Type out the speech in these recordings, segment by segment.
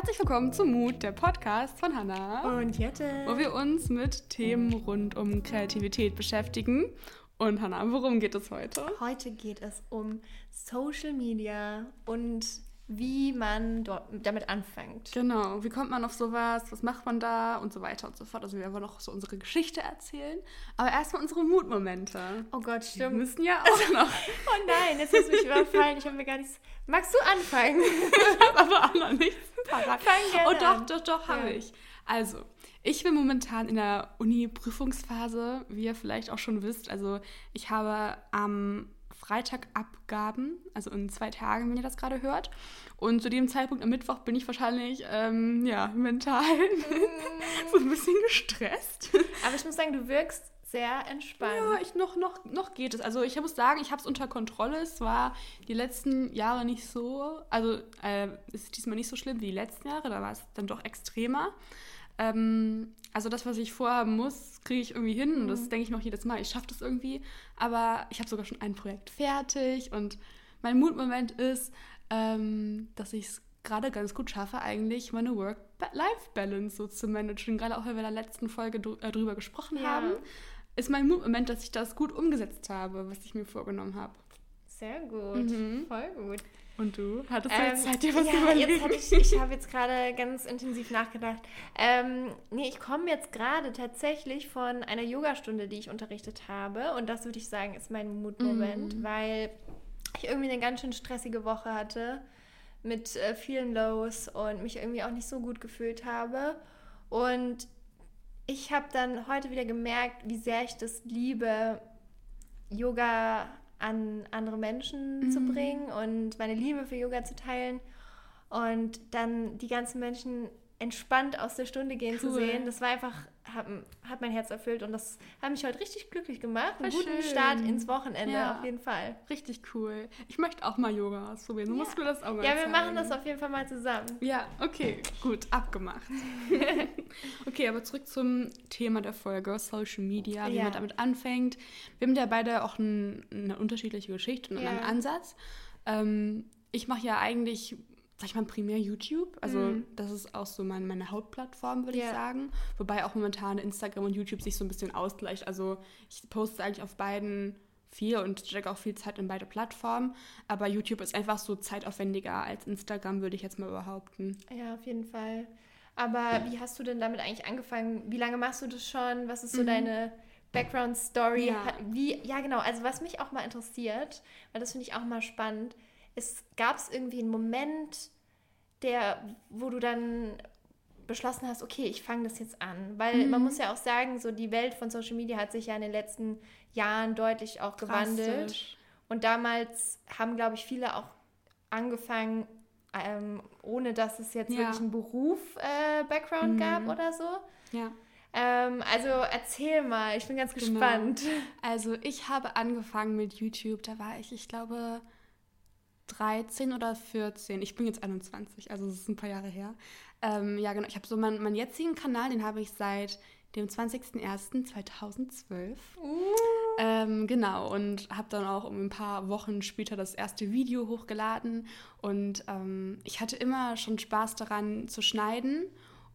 Herzlich willkommen zum Mut, der Podcast von Hannah. Und Jette. Wo wir uns mit Themen rund um Kreativität beschäftigen. Und Hannah, worum geht es heute? Heute geht es um Social Media und wie man dort damit anfängt. Genau, wie kommt man auf sowas, was macht man da und so weiter und so fort. Also wir wollen noch so unsere Geschichte erzählen, aber erstmal unsere Mutmomente. Oh Gott, stimmt. Wir müssen ja auch noch. oh nein, jetzt hast du mich überfallen. Ich habe mir gar nichts... Magst du anfangen? ich habe aber auch noch nichts parat. Oh doch, doch, doch, habe Ja. ich. Also, ich bin momentan in der Uni-Prüfungsphase, wie ihr vielleicht auch schon wisst. Also ich habe am Freitag Abgaben, also in zwei Tagen, wenn ihr das gerade hört. Und zu dem Zeitpunkt am Mittwoch bin ich wahrscheinlich, ähm, ja, mental so ein bisschen gestresst. Aber ich muss sagen, du wirkst sehr entspannt. Ja, ich noch, noch, noch geht es. Also ich muss sagen, ich habe es unter Kontrolle. Es war die letzten Jahre nicht so, also äh, es ist diesmal nicht so schlimm wie die letzten Jahre, da war es dann doch extremer. Ähm, also das, was ich vorhaben muss, kriege ich irgendwie hin und das denke ich auch jedes Mal, ich schaffe das irgendwie. Aber ich habe sogar schon ein Projekt fertig und mein Mutmoment ist, ähm, dass ich es gerade ganz gut schaffe, eigentlich meine Work-Life-Balance so zu managen. Gerade auch, weil wir in der letzten Folge drü äh, drüber gesprochen Ja. haben, ist mein Mutmoment, dass ich das gut umgesetzt habe, was ich mir vorgenommen habe. Sehr gut. Mhm. Voll gut. Und du? Hattest du Ähm, jetzt Zeit, dir was ja, überlegen? jetzt ich, ich habe jetzt gerade ganz intensiv nachgedacht. Ähm, nee, ich komme jetzt gerade tatsächlich von einer Yogastunde, die ich unterrichtet habe. Und das würde ich sagen, ist mein Mutmoment, Mhm. weil ich irgendwie eine ganz schön stressige Woche hatte mit äh, vielen Lows und mich irgendwie auch nicht so gut gefühlt habe. Und ich habe dann heute wieder gemerkt, wie sehr ich das liebe, Yoga an andere Menschen zu Mhm. bringen und meine Liebe für Yoga zu teilen und dann die ganzen Menschen entspannt aus der Stunde gehen zu Cool. sehen. Das war einfach, hat, hat mein Herz erfüllt und das hat mich heute richtig glücklich gemacht. Einen Voll guten schön. Start ins Wochenende Ja. auf jeden Fall. Richtig cool. Ich möchte auch mal Yoga ausprobieren. Du Ja. musst mir das auch mal Ja, wir zeigen. machen das auf jeden Fall mal zusammen. Ja, okay, gut, abgemacht. okay, aber zurück zum Thema der Folge, Social Media, wie Ja. man damit anfängt. Wir haben ja beide auch ein, eine unterschiedliche Geschichte und einen Ansatz. Ähm, ich mache ja eigentlich, sag ich mal, primär YouTube. Also Mhm. das ist auch so mein, meine Hauptplattform, würde ich Ja. sagen. Wobei auch momentan Instagram und YouTube sich so ein bisschen ausgleicht. Also ich poste eigentlich auf beiden viel und stecke auch viel Zeit in beide Plattformen. Aber YouTube ist einfach so zeitaufwendiger als Instagram, würde ich jetzt mal behaupten. Ja, auf jeden Fall. Aber wie hast du denn damit eigentlich angefangen? Wie lange machst du das schon? Was ist so Mhm. deine Background-Story? Ja. Wie, ja, genau. Also was mich auch mal interessiert, weil das finde ich auch mal spannend, gab es irgendwie einen Moment, der, wo du dann beschlossen hast, okay, ich fange das jetzt an. Weil Mhm. man muss ja auch sagen, so die Welt von Social Media hat sich ja in den letzten Jahren deutlich auch gewandelt. Und damals haben, glaube ich, viele auch angefangen, ähm, ohne dass es jetzt Ja. wirklich einen Beruf-Background Mhm. gab oder so. Ja. Ähm, also erzähl mal, ich bin ganz Genau. gespannt. Also ich habe angefangen mit YouTube, da war ich, ich glaube, 13 oder 14. Ich bin jetzt 21, also es ist ein paar Jahre her. Ähm, ja, genau. Ich habe so meinen, meinen jetzigen Kanal, den habe ich seit dem 20.01.2012. Ähm, genau, und habe dann auch um ein paar Wochen später das erste Video hochgeladen. Und ähm, ich hatte immer schon Spaß daran zu schneiden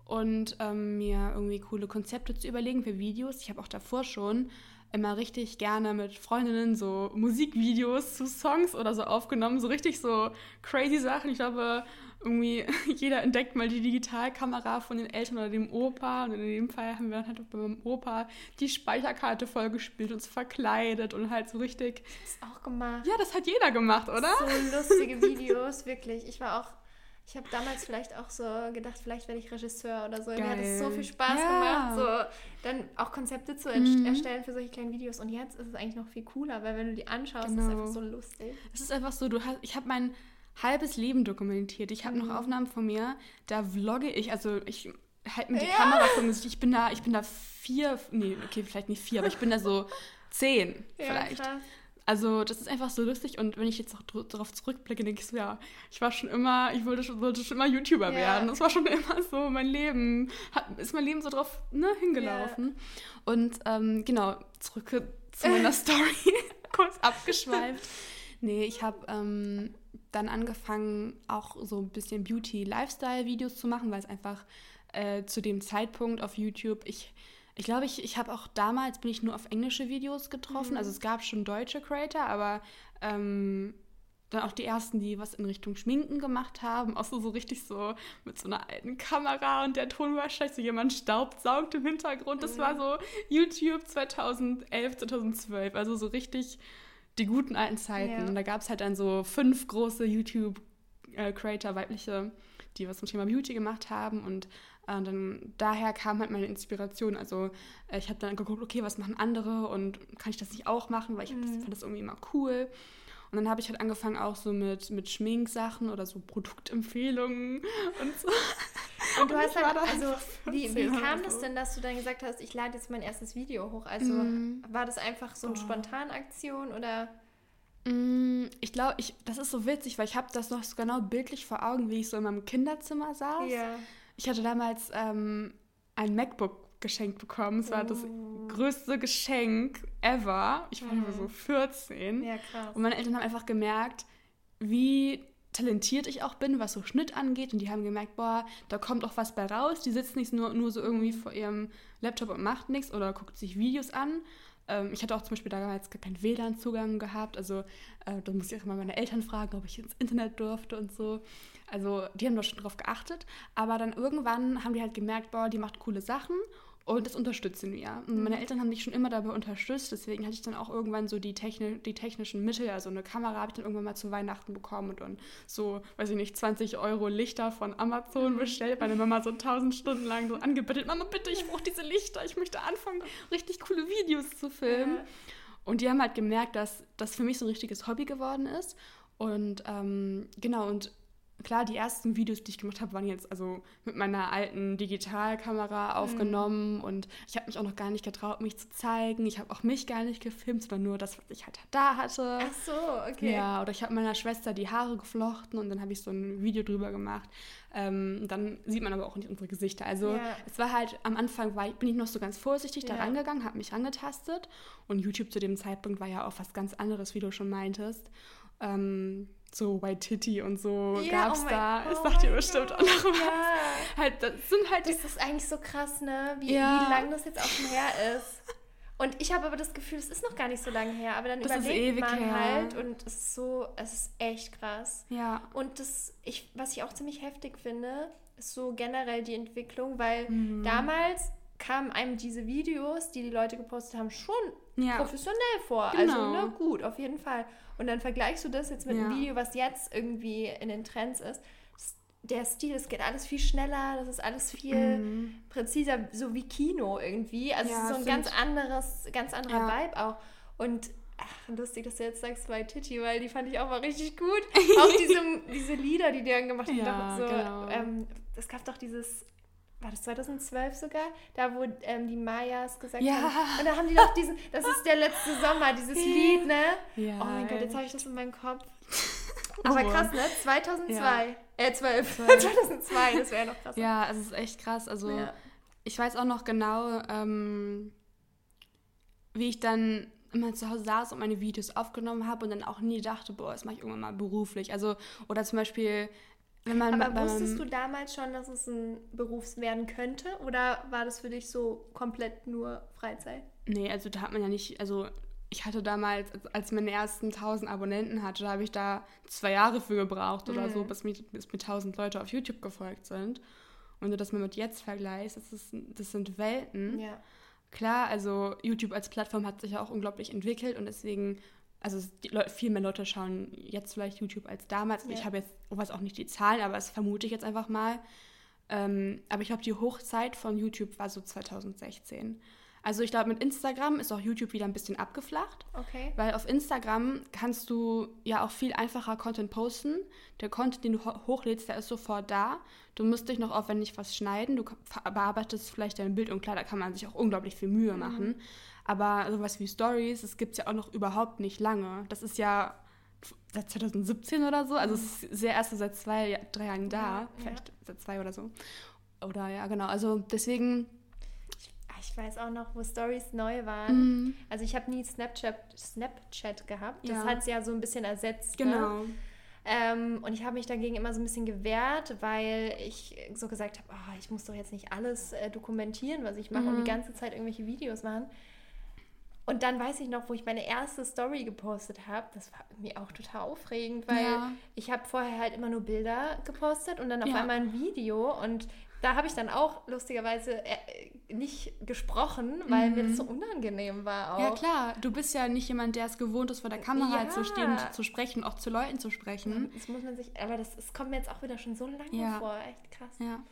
und ähm, mir irgendwie coole Konzepte zu überlegen für Videos. Ich habe auch davor schon immer richtig gerne mit Freundinnen so Musikvideos zu Songs oder so aufgenommen. So richtig so crazy Sachen. Ich glaube, irgendwie jeder entdeckt mal die Digitalkamera von den Eltern oder dem Opa. Und in dem Fall haben wir dann halt auch bei meinem Opa die Speicherkarte vollgespielt, uns verkleidet und halt so richtig. Das auch gemacht. Ja, das hat jeder gemacht, oder? So lustige Videos, wirklich. Ich war auch, ich habe damals vielleicht auch so gedacht, vielleicht werde ich Regisseur oder so. Mir hat es so Geil. viel Spaß Ja. gemacht, so dann auch Konzepte zu Mhm. erst- erstellen für solche kleinen Videos. Und jetzt ist es eigentlich noch viel cooler, weil wenn du die anschaust, ist es Genau. einfach so lustig. Es ist einfach so, du hast, ich habe mein halbes Leben dokumentiert. Ich habe Mhm. noch Aufnahmen von mir, da vlogge ich, also ich halte mir die Ja. Kamera vor mich. Ich bin da, ich bin da vier, nee, okay, vielleicht nicht vier, aber ich bin da so zehn vielleicht. krass. Also das ist einfach so lustig und wenn ich jetzt auch darauf zurückblicke, denke ich so, ja, ich war schon immer, ich wollte schon, wollte schon immer YouTuber Ja. werden. Das war schon immer so mein Leben, hat, ist mein Leben so drauf ne, hingelaufen. Und ähm, genau, zurück zu meiner Story, kurz abgeschweift. Nee, ich habe ähm, dann angefangen, auch so ein bisschen Beauty-Lifestyle-Videos zu machen, weil es einfach äh, zu dem Zeitpunkt auf YouTube, ich ich glaube, ich, ich habe auch damals, bin ich nur auf englische Videos getroffen. Mhm. Also es gab schon deutsche Creator, aber ähm, dann auch die ersten, die was in Richtung Schminken gemacht haben. Auch so, so richtig so mit so einer alten Kamera und der Ton war schlecht, so jemand staubsaugt im Hintergrund. Das mhm. war so YouTube 2011, 2012. Also so richtig die guten alten Zeiten. Ja. Und da gab es halt dann so fünf große YouTube-Creator, äh, weibliche, die was zum Thema Beauty gemacht haben. Und und äh, dann daher kam halt meine Inspiration. Also äh, ich habe dann geguckt, okay, was machen andere und kann ich das nicht auch machen, weil ich mhm. das, fand das irgendwie immer cool. Und dann habe ich halt angefangen auch so mit, mit Schminksachen oder so Produktempfehlungen und so. Und du hast halt, also wie, wie kam das denn, dass du dann gesagt hast, ich lade jetzt mein erstes Video hoch? Also mm. war das einfach so eine oh. Spontanaktion oder? Mm, ich glaube, ich, das ist so witzig, weil ich habe das noch so genau bildlich vor Augen, wie ich so in meinem Kinderzimmer saß. Ja. Ich hatte damals ähm, ein MacBook geschenkt bekommen. Es war oh. das größte Geschenk ever. Ich war mhm. so 14. Ja, krass. Und meine Eltern haben einfach gemerkt, wie talentiert ich auch bin, was so Schnitt angeht. Und die haben gemerkt, boah, da kommt auch was bei raus. Die sitzt nicht nur, nur so irgendwie vor ihrem Laptop und macht nichts oder guckt sich Videos an, ähm, ich hatte auch zum Beispiel damals gar keinen WLAN-Zugang gehabt. Also äh, da musste ich auch immer meine Eltern fragen, ob ich ins Internet durfte und so. Also die haben da schon drauf geachtet. Aber dann irgendwann haben die halt gemerkt, boah, die macht coole Sachen und das unterstützen wir. Und meine mhm. Eltern haben mich schon immer dabei unterstützt, deswegen hatte ich dann auch irgendwann so die, Techni die technischen Mittel. Also eine Kamera habe ich dann irgendwann mal zu Weihnachten bekommen und dann so, weiß ich nicht, 20 Euro Lichter von Amazon mhm. bestellt. Meine Mama so 1000 Stunden lang so angebettelt: Mama, bitte, ich brauche diese Lichter, ich möchte anfangen, richtig coole Videos zu filmen. Und die haben halt gemerkt, dass das für mich so ein richtiges Hobby geworden ist. Und ähm, genau, und klar, die ersten Videos, die ich gemacht habe, waren jetzt also mit meiner alten Digitalkamera mhm. aufgenommen mhm. und ich habe mich auch noch gar nicht getraut, mich zu zeigen. Ich habe auch mich gar nicht gefilmt, sondern nur das, was ich halt da hatte. Ach so, okay. Ja, oder ich habe meiner Schwester die Haare geflochten und dann habe ich so ein Video drüber gemacht. Ähm, dann sieht man aber auch nicht unsere Gesichter. Also ja. es war halt, am Anfang war, bin ich noch so ganz vorsichtig ja. da rangegangen, habe mich angetastet und YouTube zu dem Zeitpunkt war ja auch was ganz anderes, wie du schon meintest. Ähm, so White Titty und so ja, gab's oh da. Ich sag dir bestimmt auch noch was. Ja. Halt, das sind halt das ist eigentlich so krass, ne? Wie, ja. wie lang das jetzt auch schon her ist. Und ich habe aber das Gefühl, es ist noch gar nicht so lange her, aber dann das überlegt man her. halt und es ist so, es ist echt krass. Ja. Und das, ich, was ich auch ziemlich heftig finde, ist so generell die Entwicklung, weil mhm. damals kamen einem diese Videos, die die Leute gepostet haben, schon ja. professionell vor. Also, genau. Also, ne, gut, auf jeden Fall. Und dann vergleichst du das jetzt mit ja. einem Video, was jetzt irgendwie in den Trends ist. Der Stil, es geht alles viel schneller, das ist alles viel mhm. präziser, so wie Kino irgendwie. Also ja, so ein ganz anderes, ganz anderer ja. Vibe auch. Und ach, lustig, dass du jetzt sagst bei Titi, weil die fand ich auch mal richtig gut. auch diese, diese Lieder, die die dann gemacht haben. Ja, so, genau. ähm, es gab doch dieses war das 2012 sogar, da wo ähm, die Mayas gesagt ja. haben. Und da haben die doch diesen, das ist der letzte Sommer, dieses Lied, ne? Ja. Oh mein Gott, jetzt habe ich das in meinem Kopf. Aber krass, ne? 2002. Ja. Äh, 12. 2002, das wäre ja noch krass. Ja, es ist echt krass. Also, ja. ich weiß auch noch genau, ähm, wie ich dann immer zu Hause saß und meine Videos aufgenommen habe und dann auch nie dachte, boah, das mache ich irgendwann mal beruflich. Also, oder zum Beispiel Aber wusstest du damals schon, dass es ein Beruf werden könnte? Oder war das für dich so komplett nur Freizeit? Nee, also da hat man ja nicht, also ich hatte damals, als ich meine ersten 1000 Abonnenten hatte, da habe ich da zwei Jahre für gebraucht oder mhm. so, bis mir, bis mir 1000 Leute auf YouTube gefolgt sind. Und du das mal mit jetzt vergleichst, das, ist, das sind Welten. Ja. Klar, also YouTube als Plattform hat sich ja auch unglaublich entwickelt und deswegen also viel mehr Leute schauen jetzt vielleicht YouTube als damals. Ja. Ich habe jetzt, ich weiß auch nicht die Zahlen, aber das vermute ich jetzt einfach mal. Ähm, aber ich glaube, die Hochzeit von YouTube war so 2016. Also ich glaube, mit Instagram ist auch YouTube wieder ein bisschen abgeflacht. Okay. Weil auf Instagram kannst du ja auch viel einfacher Content posten. Der Content, den du hochlädst, der ist sofort da. Du musst dich noch aufwendig was schneiden. Du bearbeitest vielleicht dein Bild und klar, da kann man sich auch unglaublich viel Mühe mhm. machen. Aber sowas wie Stories, das gibt es ja auch noch überhaupt nicht lange. Das ist ja seit 2017 oder so. Also es ist sehr erst seit zwei, drei Jahren da. Ja, vielleicht ja. seit zwei oder so. Oder ja, genau. Also deswegen. Ich, ich ich weiß auch noch, wo Stories neu waren. Mhm. Also ich habe nie Snapchat, Snapchat gehabt. Das ja. hat es ja so ein bisschen ersetzt. Ne? Genau. Ne? Ähm, und ich habe mich dagegen immer so ein bisschen gewehrt, weil ich so gesagt habe, oh, ich muss doch jetzt nicht alles äh, dokumentieren, was ich mache mhm. und die mhm. ganze Zeit irgendwelche Videos machen. Und dann weiß ich noch, wo ich meine erste Story gepostet habe. Das war irgendwie auch total aufregend, weil ja. ich habe vorher halt immer nur Bilder gepostet und dann auf ja. einmal ein Video. Und da habe ich dann auch lustigerweise äh, nicht gesprochen, weil mhm. mir das so mhm. unangenehm war auch. Ja klar, du bist ja nicht jemand, der es gewohnt ist, vor der Kamera ja. zu stehen und zu sprechen, auch zu Leuten zu sprechen. Das muss man sich, aber das, das kommt mir jetzt auch wieder schon so lange vor, echt krass. Ja,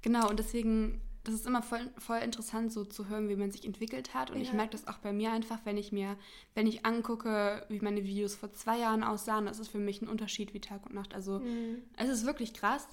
genau und deswegen, das ist immer voll, voll interessant so zu hören, wie man sich entwickelt hat und ja. ich merke das auch bei mir einfach, wenn ich mir, wenn ich angucke, wie meine Videos vor zwei Jahren aussahen, das ist für mich ein Unterschied wie Tag und Nacht. Also mhm. es ist wirklich krass.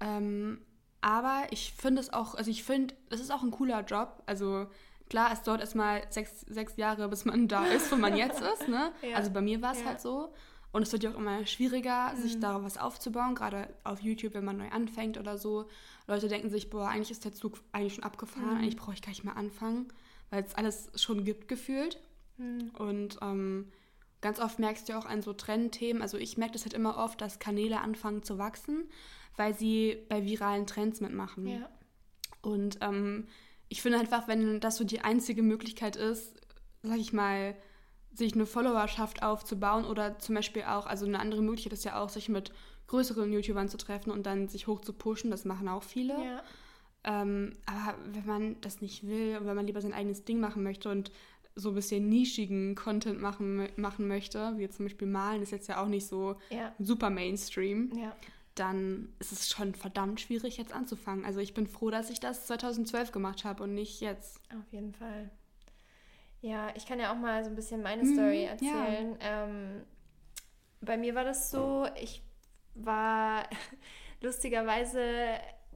Ähm, aber ich finde es auch, also ich finde, es ist auch ein cooler Job. Also klar, es dauert erstmal sechs, sechs Jahre, bis man da ist, wo man jetzt ist. Ne? ja. Also bei mir war es ja. halt so. Und es wird ja auch immer schwieriger, mhm. sich da was aufzubauen, gerade auf YouTube, wenn man neu anfängt oder so. Leute denken sich, boah, eigentlich ist der Zug eigentlich schon abgefahren, mhm. eigentlich brauche ich gar nicht mehr anfangen, weil es alles schon gibt gefühlt. Mhm. Und ähm, ganz oft merkst du auch an so Trendthemen, also ich merke das halt immer oft, dass Kanäle anfangen zu wachsen weil sie bei viralen Trends mitmachen. Ja. Und ähm, ich finde einfach, wenn das so die einzige Möglichkeit ist, sag ich mal, sich eine Followerschaft aufzubauen oder zum Beispiel auch, also eine andere Möglichkeit ist ja auch, sich mit größeren YouTubern zu treffen und dann sich hoch zu pushen, das machen auch viele. Ja. Ähm, aber wenn man das nicht will und wenn man lieber sein eigenes Ding machen möchte und so ein bisschen nischigen Content machen, machen möchte, wie zum Beispiel Malen, ist jetzt ja auch nicht so ja. super Mainstream. Ja dann ist es schon verdammt schwierig, jetzt anzufangen. Also ich bin froh, dass ich das 2012 gemacht habe und nicht jetzt. Auf jeden Fall. Ja, ich kann ja auch mal so ein bisschen meine mhm, Story erzählen. Ja. Ähm, bei mir war das so, ich war lustigerweise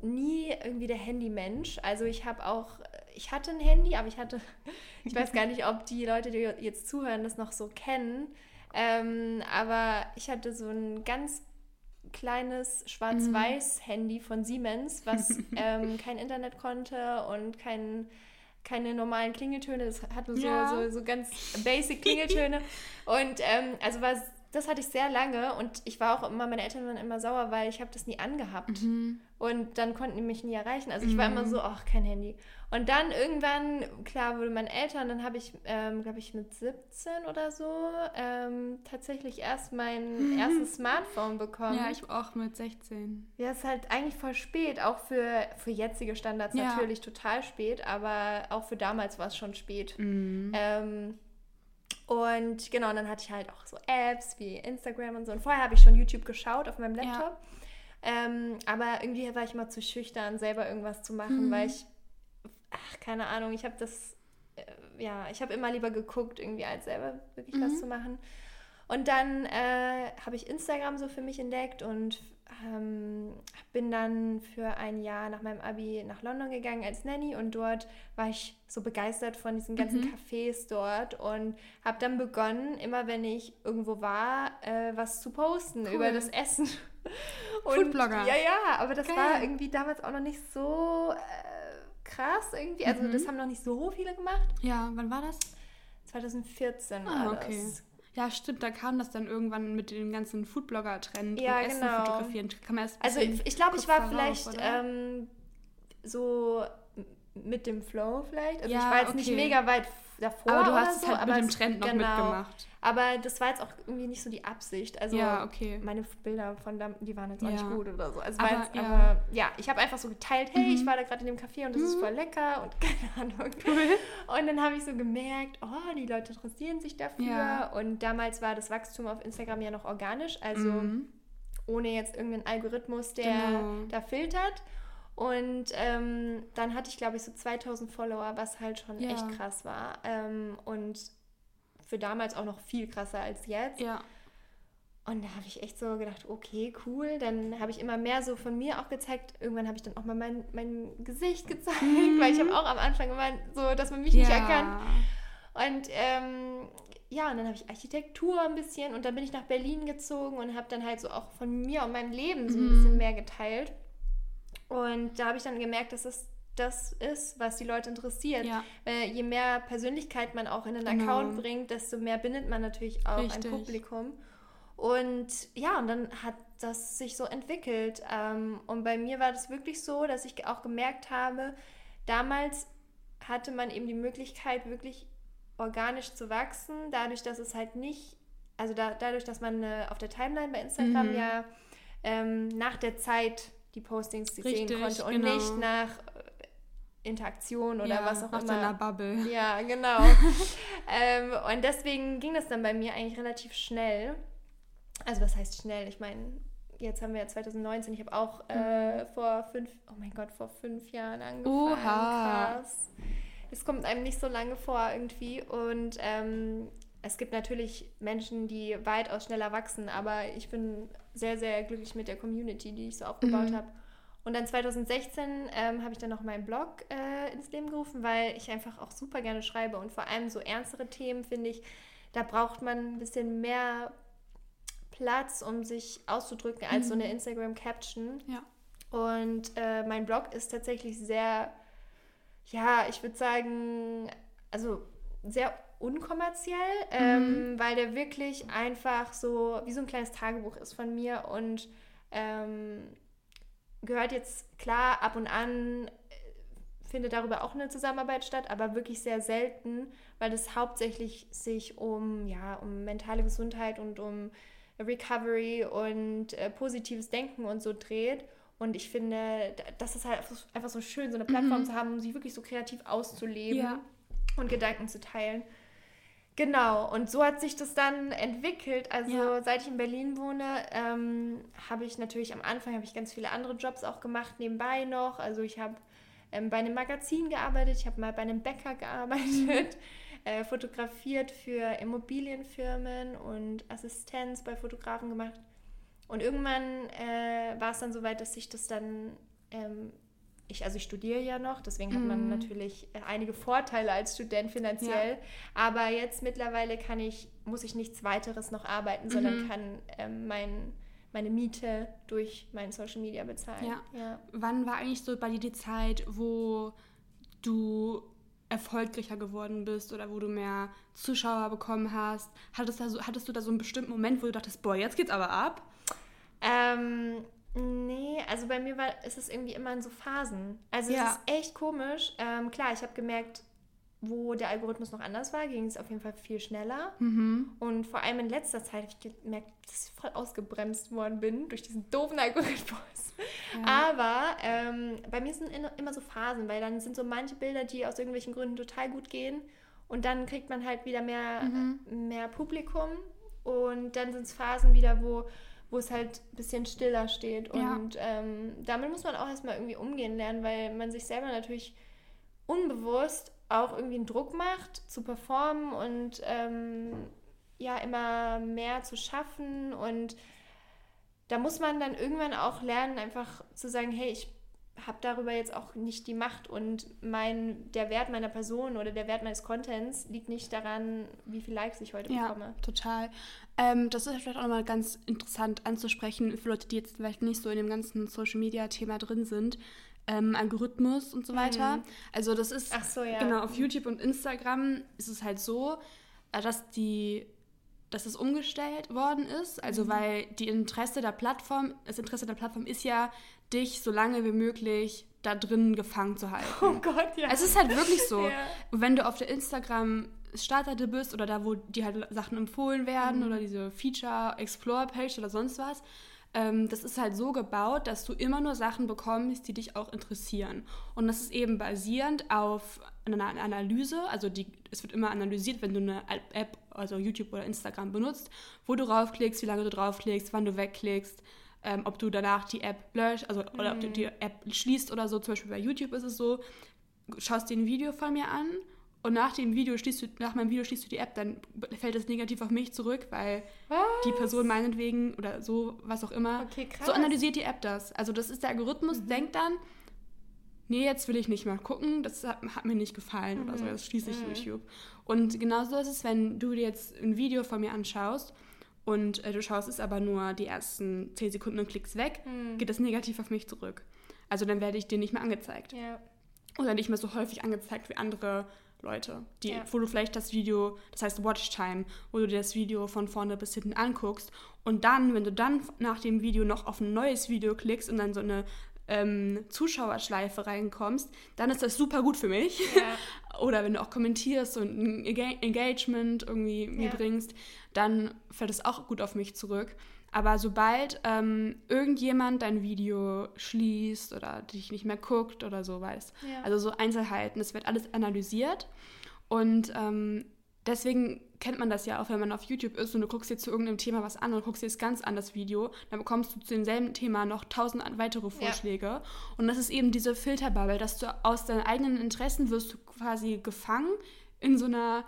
nie irgendwie der Handymensch. Also ich habe auch, ich hatte ein Handy, aber ich hatte, ich weiß gar nicht, ob die Leute, die jetzt zuhören, das noch so kennen. Ähm, aber ich hatte so ein ganz kleines Schwarz-Weiß-Handy von Siemens, was ähm, kein Internet konnte und kein, keine normalen Klingeltöne. Das hatte so, ja. so, so ganz basic Klingeltöne. und ähm, also war das hatte ich sehr lange und ich war auch immer, meine Eltern waren immer sauer, weil ich habe das nie angehabt. Mhm. Und dann konnten die mich nie erreichen. Also ich mhm. war immer mhm. so, ach, kein Handy. Und dann irgendwann, klar, wurde meine Eltern, dann habe ich, ähm, glaube ich, mit 17 oder so ähm, tatsächlich erst mein mhm. erstes Smartphone bekommen. Ja, ich auch mit 16. Ja, ist halt eigentlich voll spät. Auch für, für jetzige Standards ja. natürlich total spät, aber auch für damals war es schon spät. Mhm. Ähm, und genau, und dann hatte ich halt auch so Apps wie Instagram und so. Und vorher habe ich schon YouTube geschaut auf meinem Laptop. Ja. Ähm, aber irgendwie war ich immer zu schüchtern, selber irgendwas zu machen, mhm. weil ich, ach, keine Ahnung, ich habe das, äh, ja, ich habe immer lieber geguckt, irgendwie als selber wirklich mhm. was zu machen. Und dann äh, habe ich Instagram so für mich entdeckt und ähm, bin dann für ein Jahr nach meinem Abi nach London gegangen als Nanny und dort war ich so begeistert von diesen ganzen mhm. Cafés dort und habe dann begonnen, immer wenn ich irgendwo war, äh, was zu posten cool. über das Essen. Foodblogger. Ja, ja, aber das Geil. war irgendwie damals auch noch nicht so äh, krass irgendwie. Also mhm. das haben noch nicht so viele gemacht. Ja, wann war das? 2014 ah, war okay. das. Ja, stimmt, da kam das dann irgendwann mit dem ganzen Foodblogger-Trend ja, Essen genau. fotografieren. Kann man erst also ich, ich glaube, ich war vielleicht ähm, so mit dem Flow vielleicht. Also ja, ich war jetzt okay. nicht mega weit davor. Aber du hast so, es halt mit dem Trend noch genau. mitgemacht. Aber das war jetzt auch irgendwie nicht so die Absicht. Also ja, okay. meine Bilder von da, die waren jetzt auch ja. nicht gut oder so. Also aber, jetzt, aber ja, ich habe einfach so geteilt, hey, mhm. ich war da gerade in dem Café und das mhm. ist voll lecker und keine Ahnung. Cool. Und dann habe ich so gemerkt, oh, die Leute interessieren sich dafür. Und damals war das Wachstum auf Instagram ja noch organisch, also mhm. ohne jetzt irgendeinen Algorithmus, der genau. da filtert. Und ähm, dann hatte ich, glaube ich, so 2000 Follower, was halt schon ja. echt krass war. Ähm, und für damals auch noch viel krasser als jetzt. Ja. Und da habe ich echt so gedacht, okay, cool. Dann habe ich immer mehr so von mir auch gezeigt. Irgendwann habe ich dann auch mal mein, mein Gesicht gezeigt, mhm. weil ich habe auch am Anfang immer so, dass man mich ja. nicht erkannt. Und ähm, ja, und dann habe ich Architektur ein bisschen und dann bin ich nach Berlin gezogen und habe dann halt so auch von mir und meinem Leben so ein mhm. bisschen mehr geteilt. Und da habe ich dann gemerkt, dass es das ist, was die Leute interessiert. Ja. Weil je mehr Persönlichkeit man auch in den genau. Account bringt, desto mehr bindet man natürlich auch Richtig. ein Publikum. Und ja, und dann hat das sich so entwickelt. Ähm, und bei mir war das wirklich so, dass ich auch gemerkt habe, damals hatte man eben die Möglichkeit, wirklich organisch zu wachsen, dadurch, dass es halt nicht, also da, dadurch, dass man äh, auf der Timeline bei Instagram mhm. ja ähm, nach der Zeit die Postings Richtig, sehen konnte und genau. nicht nach äh, Interaktion oder ja, was auch immer. Nach Bubble. Ja, genau. ähm, und deswegen ging das dann bei mir eigentlich relativ schnell. Also was heißt schnell? Ich meine, jetzt haben wir ja 2019, ich habe auch äh, mhm. vor fünf, oh mein Gott, vor fünf Jahren angefangen. Oha. Krass. Es kommt einem nicht so lange vor irgendwie. Und ähm, es gibt natürlich Menschen, die weitaus schneller wachsen, aber ich bin sehr, sehr glücklich mit der Community, die ich so aufgebaut mhm. habe. Und dann 2016 ähm, habe ich dann noch meinen Blog äh, ins Leben gerufen, weil ich einfach auch super gerne schreibe und vor allem so ernstere Themen finde ich, da braucht man ein bisschen mehr Platz, um sich auszudrücken, als mhm. so eine mhm. Instagram-Caption. Ja. Und äh, mein Blog ist tatsächlich sehr, ja, ich würde sagen, also sehr unkommerziell, ähm, mhm. weil der wirklich einfach so wie so ein kleines Tagebuch ist von mir und ähm, gehört jetzt klar ab und an äh, findet darüber auch eine Zusammenarbeit statt, aber wirklich sehr selten, weil es hauptsächlich sich um ja um mentale Gesundheit und um Recovery und äh, positives Denken und so dreht. Und ich finde, das ist halt einfach so schön, so eine Plattform mhm. zu haben, um sich wirklich so kreativ auszuleben ja. und Gedanken zu teilen. Genau, und so hat sich das dann entwickelt. Also ja. seit ich in Berlin wohne, ähm, habe ich natürlich am Anfang habe ich ganz viele andere Jobs auch gemacht, nebenbei noch. Also ich habe ähm, bei einem Magazin gearbeitet, ich habe mal bei einem Bäcker gearbeitet äh, fotografiert für Immobilienfirmen und Assistenz bei Fotografen gemacht. Und irgendwann äh, war es dann so weit, dass ich das dann, ähm, ich, also ich studiere ja noch, deswegen hat man mhm. natürlich äh, einige Vorteile als Student finanziell. Ja. Aber jetzt mittlerweile kann ich, muss ich nichts weiteres noch arbeiten, sondern kann ähm, mein, meine Miete durch mein Social Media bezahlen. Ja. ja. Wann war eigentlich so bei dir die Zeit, wo du erfolgreicher geworden bist oder wo du mehr Zuschauer bekommen hast? Hattest, da so, hattest du da so einen bestimmten Moment, wo du dachtest, boah, jetzt geht's aber ab? Ähm, nee, also bei mir war, ist es irgendwie immer in so Phasen. Also ja. es ist echt komisch. Ähm, klar, ich habe gemerkt, wo der Algorithmus noch anders war, ging es auf jeden Fall viel schneller. Mhm. Und vor allem in letzter Zeit habe ich gemerkt, dass ich voll ausgebremst worden bin durch diesen doofen Algorithmus. Ja. Aber ähm, bei mir sind immer so Phasen, weil dann sind so manche Bilder, die aus irgendwelchen Gründen total gut gehen. Und dann kriegt man halt wieder mehr, mhm. mehr Publikum. Und dann sind es Phasen wieder, wo, wo es halt ein bisschen stiller steht. Und ja. ähm, damit muss man auch erstmal irgendwie umgehen lernen, weil man sich selber natürlich unbewusst auch irgendwie einen Druck macht, zu performen und ähm, ja, immer mehr zu schaffen. Und da muss man dann irgendwann auch lernen, einfach zu sagen, hey, ich habe darüber jetzt auch nicht die Macht und mein, der Wert meiner Person oder der Wert meines Contents liegt nicht daran, wie viele Likes ich heute ja, bekomme. total. Ähm, das ist vielleicht auch nochmal ganz interessant anzusprechen für Leute, die jetzt vielleicht nicht so in dem ganzen Social-Media-Thema drin sind ähm, Algorithmus und so weiter. Mhm. Also das ist so, ja. genau auf YouTube und Instagram ist es halt so, äh, dass die dass es umgestellt worden ist, also mhm. weil die Interesse der Plattform, das Interesse der Plattform ist ja, dich so lange wie möglich da drin gefangen zu halten. Oh Gott, ja. Es ist halt wirklich so. ja. Wenn du auf der Instagram Startseite bist oder da, wo die halt Sachen empfohlen werden mhm. oder diese Feature Explore Page oder sonst was, ähm, das ist halt so gebaut, dass du immer nur Sachen bekommst, die dich auch interessieren. Und das ist eben basierend auf einer Analyse, also die, es wird immer analysiert, wenn du eine App, also YouTube oder Instagram benutzt, wo du draufklickst, wie lange du draufklickst, wann du wegklickst, ähm, ob du danach die App löscht, also oder ob du mhm. die App schließt oder so. Zum Beispiel bei YouTube ist es so, schaust dir ein Video von mir an und nach dem Video schließt du, nach meinem Video schließt du die App, dann fällt das negativ auf mich zurück, weil was? die Person meinetwegen oder so, was auch immer, okay, so analysiert die App das. Also das ist der Algorithmus, mhm. denkt dann, nee, jetzt will ich nicht mal gucken, das hat, hat mir nicht gefallen mhm. oder so, mhm. das schließe ich mhm. YouTube. Und genauso ist es, wenn du dir jetzt ein Video von mir anschaust und äh, du schaust es aber nur die ersten 10 Sekunden und klickst weg, mhm. geht das negativ auf mich zurück. Also dann werde ich dir nicht mehr angezeigt. Ja. oder nicht mehr so häufig angezeigt wie andere Leute, die, ja. wo du vielleicht das Video, das heißt Watchtime, wo du dir das Video von vorne bis hinten anguckst und dann, wenn du dann nach dem Video noch auf ein neues Video klickst und dann so eine ähm, Zuschauerschleife reinkommst, dann ist das super gut für mich. Ja. Oder wenn du auch kommentierst und ein Engagement irgendwie ja. mir bringst, dann fällt es auch gut auf mich zurück. Aber sobald ähm, irgendjemand dein Video schließt oder dich nicht mehr guckt oder so weiß, ja. also so Einzelheiten, es wird alles analysiert und ähm, deswegen kennt man das ja auch, wenn man auf YouTube ist und du guckst dir zu irgendeinem Thema was an und guckst dir das ganz an das Video, dann bekommst du zu demselben Thema noch tausend weitere Vorschläge. Ja. Und das ist eben diese Filterbubble, dass du aus deinen eigenen Interessen wirst du quasi gefangen in so einer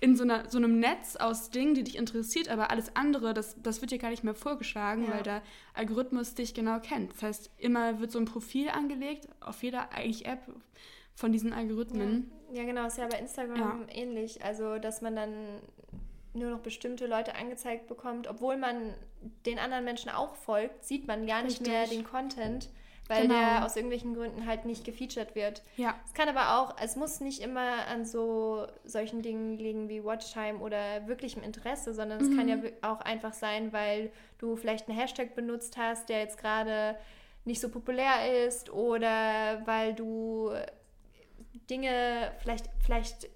in so, einer, so einem Netz aus Dingen, die dich interessiert, aber alles andere, das, das wird dir gar nicht mehr vorgeschlagen, ja. weil der Algorithmus dich genau kennt. Das heißt, immer wird so ein Profil angelegt, auf jeder eigentlich App von diesen Algorithmen. Ja, ja genau, ist ja bei Instagram ja. ähnlich. Also, dass man dann nur noch bestimmte Leute angezeigt bekommt, obwohl man den anderen Menschen auch folgt, sieht man gar nicht Richtig. mehr den Content weil genau. der aus irgendwelchen Gründen halt nicht gefeatured wird. Ja. Es kann aber auch, es muss nicht immer an so solchen Dingen liegen wie Watchtime oder wirklichem Interesse, sondern es mhm. kann ja auch einfach sein, weil du vielleicht einen Hashtag benutzt hast, der jetzt gerade nicht so populär ist oder weil du Dinge vielleicht vielleicht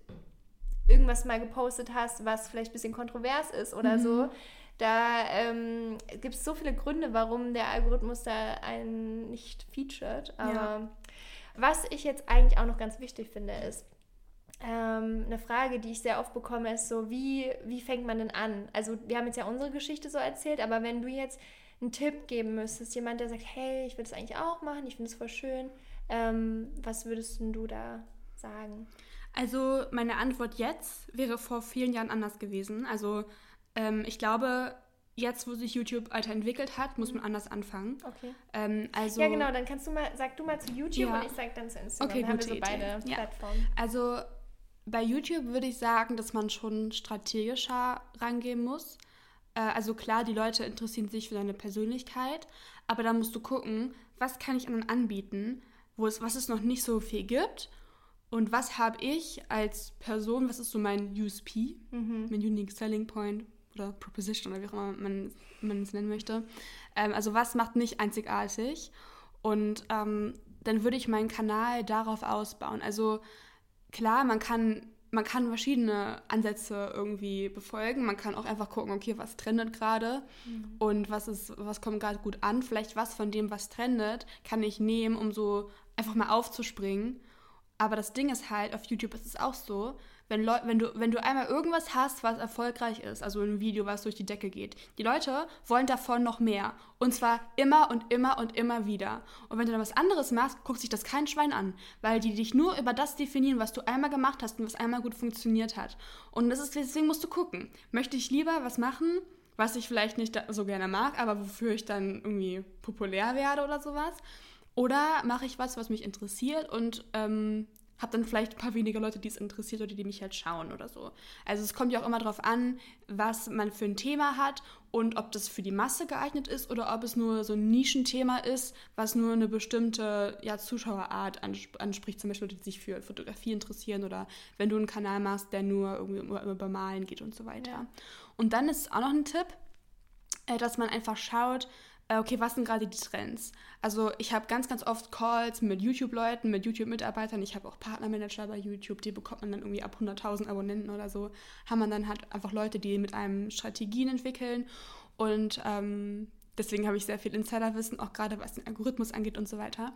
irgendwas mal gepostet hast, was vielleicht ein bisschen kontrovers ist oder mhm. so da ähm, gibt es so viele Gründe, warum der Algorithmus da einen nicht featured. Aber ja. was ich jetzt eigentlich auch noch ganz wichtig finde, ist, ähm, eine Frage, die ich sehr oft bekomme, ist so, wie, wie fängt man denn an? Also wir haben jetzt ja unsere Geschichte so erzählt, aber wenn du jetzt einen Tipp geben müsstest, jemand, der sagt, hey, ich würde es eigentlich auch machen, ich finde es voll schön, ähm, was würdest du da sagen? Also meine Antwort jetzt wäre vor vielen Jahren anders gewesen. Also ähm, ich glaube, jetzt, wo sich YouTube weiterentwickelt hat, muss man anders anfangen. Okay. Ähm, also, ja, genau, dann kannst du mal, sag du mal zu YouTube ja. und ich sag dann zu Instagram. Okay, dann haben wir so beide ja. Plattformen. Also bei YouTube würde ich sagen, dass man schon strategischer rangehen muss. Äh, also klar, die Leute interessieren sich für deine Persönlichkeit, aber da musst du gucken, was kann ich anderen anbieten, wo es, was es noch nicht so viel gibt und was habe ich als Person, was ist so mein USP, mhm. mein Unique Selling Point, oder Proposition oder wie auch immer man, man es nennen möchte. Ähm, also was macht mich einzigartig? Und ähm, dann würde ich meinen Kanal darauf ausbauen. Also klar, man kann, man kann verschiedene Ansätze irgendwie befolgen. Man kann auch einfach gucken, okay, was trendet gerade mhm. und was, ist, was kommt gerade gut an. Vielleicht was von dem, was trendet, kann ich nehmen, um so einfach mal aufzuspringen. Aber das Ding ist halt, auf YouTube ist es auch so, wenn, Leu wenn, du, wenn du einmal irgendwas hast, was erfolgreich ist, also ein Video, was durch die Decke geht, die Leute wollen davon noch mehr. Und zwar immer und immer und immer wieder. Und wenn du dann was anderes machst, guckt sich das kein Schwein an, weil die dich nur über das definieren, was du einmal gemacht hast und was einmal gut funktioniert hat. Und das ist, deswegen musst du gucken. Möchte ich lieber was machen, was ich vielleicht nicht so gerne mag, aber wofür ich dann irgendwie populär werde oder sowas? Oder mache ich was, was mich interessiert und ähm, habe dann vielleicht ein paar weniger Leute, die es interessiert oder die mich halt schauen oder so. Also es kommt ja auch immer darauf an, was man für ein Thema hat und ob das für die Masse geeignet ist oder ob es nur so ein Nischenthema ist, was nur eine bestimmte ja, Zuschauerart anspricht, zum Beispiel Leute, die sich für Fotografie interessieren oder wenn du einen Kanal machst, der nur irgendwie über Malen geht und so weiter. Ja. Und dann ist auch noch ein Tipp, äh, dass man einfach schaut, okay, was sind gerade die Trends? Also ich habe ganz, ganz oft Calls mit YouTube-Leuten, mit YouTube-Mitarbeitern. Ich habe auch Partnermanager bei YouTube, die bekommt man dann irgendwie ab 100.000 Abonnenten oder so. Haben man dann halt einfach Leute, die mit einem Strategien entwickeln. Und ähm, deswegen habe ich sehr viel Insiderwissen, auch gerade was den Algorithmus angeht und so weiter.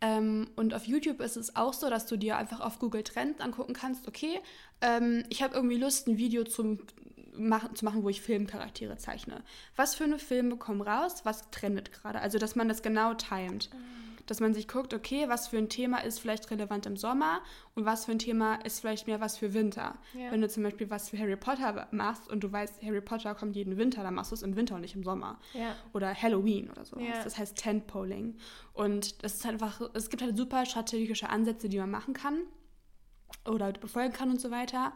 Ähm, und auf YouTube ist es auch so, dass du dir einfach auf Google Trends angucken kannst, okay, ähm, ich habe irgendwie Lust, ein Video zum machen, zu machen, wo ich Filmcharaktere zeichne. Was für eine Filme kommen raus, was trendet gerade? Also, dass man das genau timet. Dass man sich guckt, okay, was für ein Thema ist vielleicht relevant im Sommer und was für ein Thema ist vielleicht mehr was für Winter. Ja. Wenn du zum Beispiel was für Harry Potter machst und du weißt, Harry Potter kommt jeden Winter, dann machst du es im Winter und nicht im Sommer. Ja. Oder Halloween oder so. Ja. Das heißt Tentpoling. Und das ist einfach, es gibt halt super strategische Ansätze, die man machen kann oder befolgen kann und so weiter.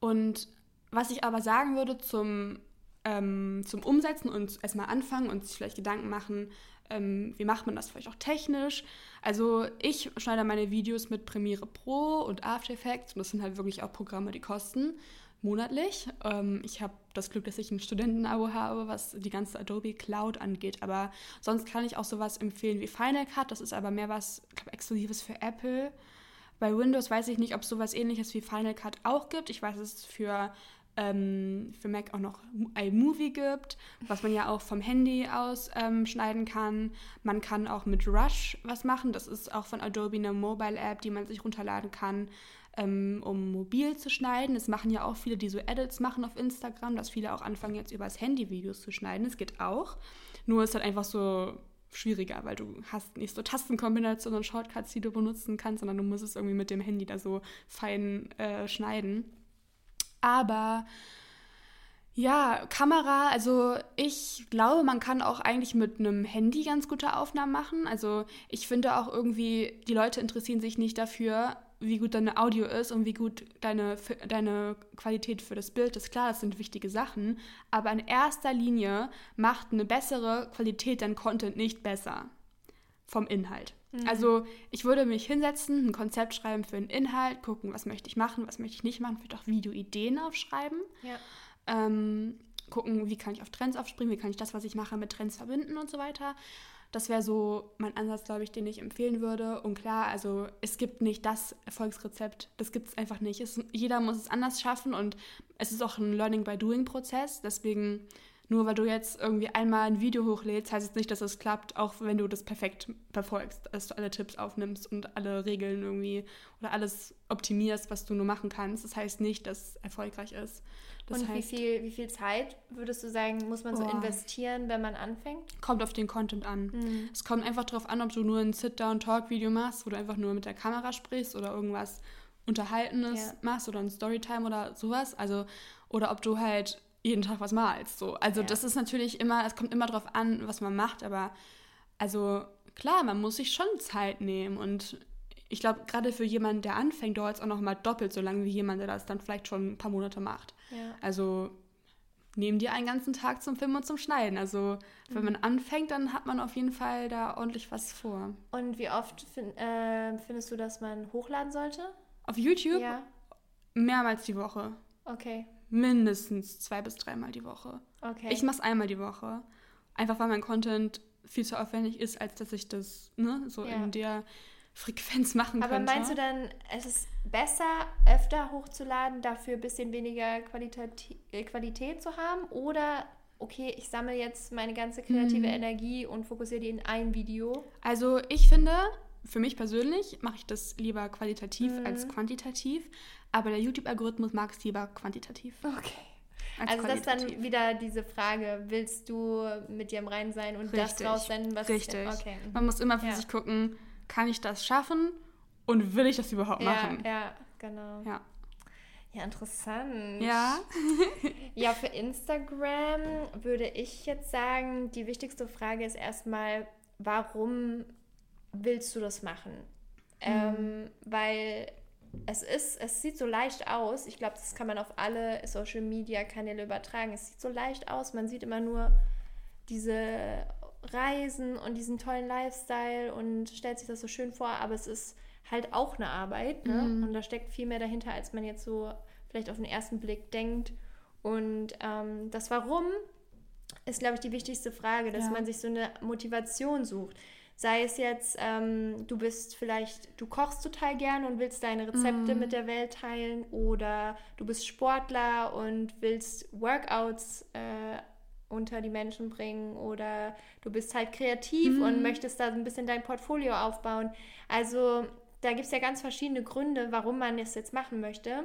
Und was ich aber sagen würde zum ähm, zum Umsetzen und erstmal anfangen und sich vielleicht Gedanken machen, ähm, wie macht man das vielleicht auch technisch. Also ich schneide meine Videos mit Premiere Pro und After Effects und das sind halt wirklich auch Programme, die kosten monatlich. Ähm, ich habe das Glück, dass ich ein Studentenabo habe, was die ganze Adobe Cloud angeht. Aber sonst kann ich auch sowas empfehlen wie Final Cut. Das ist aber mehr was, glaube Exklusives für Apple. Bei Windows weiß ich nicht, ob es sowas ähnliches wie Final Cut auch gibt. Ich weiß, dass es für, ähm, für Mac auch noch iMovie gibt, was man ja auch vom Handy aus ähm, schneiden kann. Man kann auch mit Rush was machen. Das ist auch von Adobe eine Mobile-App, die man sich runterladen kann ähm, um mobil zu schneiden. Es machen ja auch viele, die so Edits machen auf Instagram, dass viele auch anfangen, jetzt übers Handy Videos zu schneiden. Es geht auch. Nur ist halt einfach so schwieriger, weil du hast nicht so Tastenkombinationen und Shortcuts, die du benutzen kannst, sondern du musst es irgendwie mit dem Handy da so fein äh, schneiden. Aber ja, Kamera, also ich glaube, man kann auch eigentlich mit einem Handy ganz gute Aufnahmen machen. Also ich finde auch irgendwie, die Leute interessieren sich nicht dafür, wie gut deine Audio ist und wie gut deine, deine Qualität für das Bild ist. Klar, das sind wichtige Sachen, aber in erster Linie macht eine bessere Qualität dein Content nicht besser vom Inhalt. Mhm. Also ich würde mich hinsetzen, ein Konzept schreiben für einen Inhalt, gucken, was möchte ich machen, was möchte ich nicht machen, vielleicht auch Videoideen aufschreiben. Ja. Ähm, gucken, wie kann ich auf Trends aufspringen, wie kann ich das, was ich mache, mit Trends verbinden und so weiter. Das wäre so mein Ansatz, glaube ich, den ich empfehlen würde. Und klar, also es gibt nicht das Erfolgsrezept. Das gibt es einfach nicht. Es, jeder muss es anders schaffen und es ist auch ein Learning by Doing Prozess. Deswegen, nur weil du jetzt irgendwie einmal ein Video hochlädst, heißt es nicht, dass es klappt, auch wenn du das perfekt verfolgst, dass du alle Tipps aufnimmst und alle Regeln irgendwie oder alles optimierst, was du nur machen kannst. Das heißt nicht, dass es erfolgreich ist. Das und heißt, wie, viel, wie viel Zeit würdest du sagen, muss man so investieren, wenn man anfängt? Kommt auf den Content an. Mhm. Es kommt einfach darauf an, ob du nur ein Sit-Down-Talk-Video machst, wo du einfach nur mit der Kamera sprichst oder irgendwas Unterhaltenes ja. machst oder ein Storytime oder sowas. Also, oder ob du halt jeden Tag was malst. So. Also ja. das ist natürlich immer, es kommt immer darauf an, was man macht, aber also klar, man muss sich schon Zeit nehmen und ich glaube, gerade für jemanden, der anfängt, dauert es auch noch mal doppelt so lange wie jemand, der das dann vielleicht schon ein paar Monate macht. Ja. Also nehmen dir einen ganzen Tag zum Filmen und zum Schneiden. Also wenn mhm. man anfängt, dann hat man auf jeden Fall da ordentlich was vor. Und wie oft find, äh, findest du, dass man hochladen sollte? Auf YouTube? Ja. Mehrmals die Woche. Okay. Mindestens zwei bis dreimal die Woche. Okay. Ich mache es einmal die Woche. Einfach weil mein Content viel zu aufwendig ist, als dass ich das ne, so ja. in der Frequenz machen Aber könnte. Aber meinst du dann, es ist besser, öfter hochzuladen, dafür ein bisschen weniger Qualität, äh, Qualität zu haben? Oder, okay, ich sammle jetzt meine ganze kreative mhm. Energie und fokussiere die in ein Video? Also ich finde, für mich persönlich mache ich das lieber qualitativ mhm. als quantitativ. Aber der YouTube-Algorithmus mag es lieber quantitativ. Okay. also das ist dann wieder diese Frage, willst du mit dir im Reinen sein und Richtig. das raussenden, was... Richtig. Okay. Man muss immer für ja. sich gucken, kann ich das schaffen und will ich das überhaupt ja, machen? Ja, genau. Ja. Ja, interessant. Ja. ja, für Instagram würde ich jetzt sagen, die wichtigste Frage ist erstmal, warum willst du das machen? Mhm. Ähm, weil es ist, es sieht so leicht aus. Ich glaube, das kann man auf alle Social Media Kanäle übertragen. Es sieht so leicht aus. Man sieht immer nur diese Reisen und diesen tollen Lifestyle und stellt sich das so schön vor, aber es ist halt auch eine Arbeit ne? Mhm. und da steckt viel mehr dahinter, als man jetzt so vielleicht auf den ersten Blick denkt. Und ähm, das Warum ist, glaube ich, die wichtigste Frage, dass ja. man sich so eine Motivation sucht. Sei es jetzt, ähm, du bist vielleicht, du kochst total gerne und willst deine Rezepte mm. mit der Welt teilen oder du bist Sportler und willst Workouts äh, unter die Menschen bringen oder du bist halt kreativ mhm. und möchtest da ein bisschen dein Portfolio aufbauen. Also da gibt es ja ganz verschiedene Gründe, warum man das jetzt machen möchte.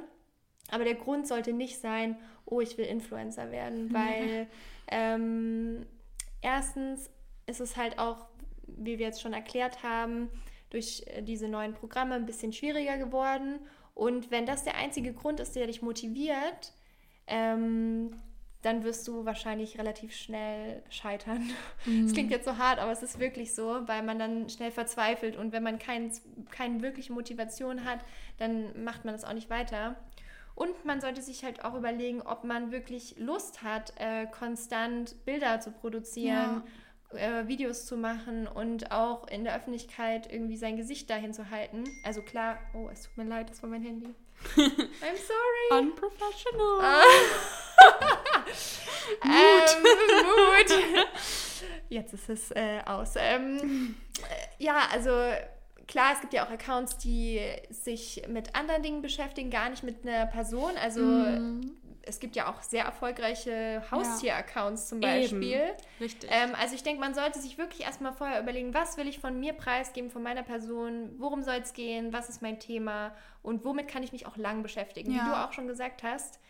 Aber der Grund sollte nicht sein, oh, ich will Influencer werden, weil ähm, erstens ist es halt auch, wie wir jetzt schon erklärt haben, durch äh, diese neuen Programme ein bisschen schwieriger geworden. Und wenn das der einzige Grund ist, der dich motiviert, ähm, dann wirst du wahrscheinlich relativ schnell scheitern. Mhm. Das klingt jetzt so hart, aber es ist wirklich so, weil man dann schnell verzweifelt und wenn man kein, keine wirkliche Motivation hat, dann macht man das auch nicht weiter. Und man sollte sich halt auch überlegen, ob man wirklich Lust hat, äh, konstant Bilder zu produzieren, ja. Äh, Videos zu machen und auch in der Öffentlichkeit irgendwie sein Gesicht dahin zu halten. Also klar, oh, es tut mir leid, das war mein Handy. I'm sorry. Unprofessional. ähm, Mut. Jetzt ist es äh, aus. Ähm, äh, ja, also klar, es gibt ja auch Accounts, die sich mit anderen Dingen beschäftigen, gar nicht mit einer Person. Also mm. Es gibt ja auch sehr erfolgreiche Haustier-Accounts zum Beispiel. Eben. Richtig. Ähm, also ich denke, man sollte sich wirklich erstmal vorher überlegen, was will ich von mir preisgeben, von meiner Person, worum soll es gehen, was ist mein Thema und womit kann ich mich auch lang beschäftigen. Ja. Wie du auch schon gesagt hast,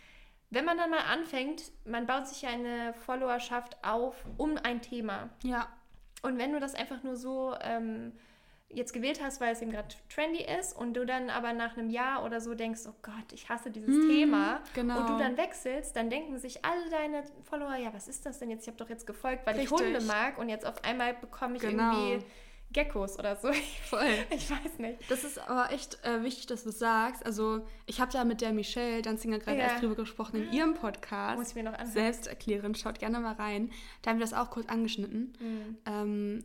wenn man dann mal anfängt, man baut sich ja eine Followerschaft auf um ein Thema. Ja. Und wenn du das einfach nur so ähm, jetzt gewählt hast, weil es eben gerade trendy ist und du dann aber nach einem Jahr oder so denkst, oh Gott, ich hasse dieses hm, Thema genau. und du dann wechselst, dann denken sich alle deine Follower, ja, was ist das denn jetzt? Ich habe doch jetzt gefolgt, weil Richtig. ich Hunde mag und jetzt auf einmal bekomme ich genau. irgendwie Geckos oder so. Voll. Ich weiß nicht. Das ist aber echt äh, wichtig, dass du es sagst. Also, ich habe ja mit der Michelle Danzinger gerade ja. erst drüber gesprochen in ihrem Podcast. Muss ich mir noch anhören. Selbst erklären. Schaut gerne mal rein. Da haben wir das auch kurz angeschnitten. Mhm. Ähm,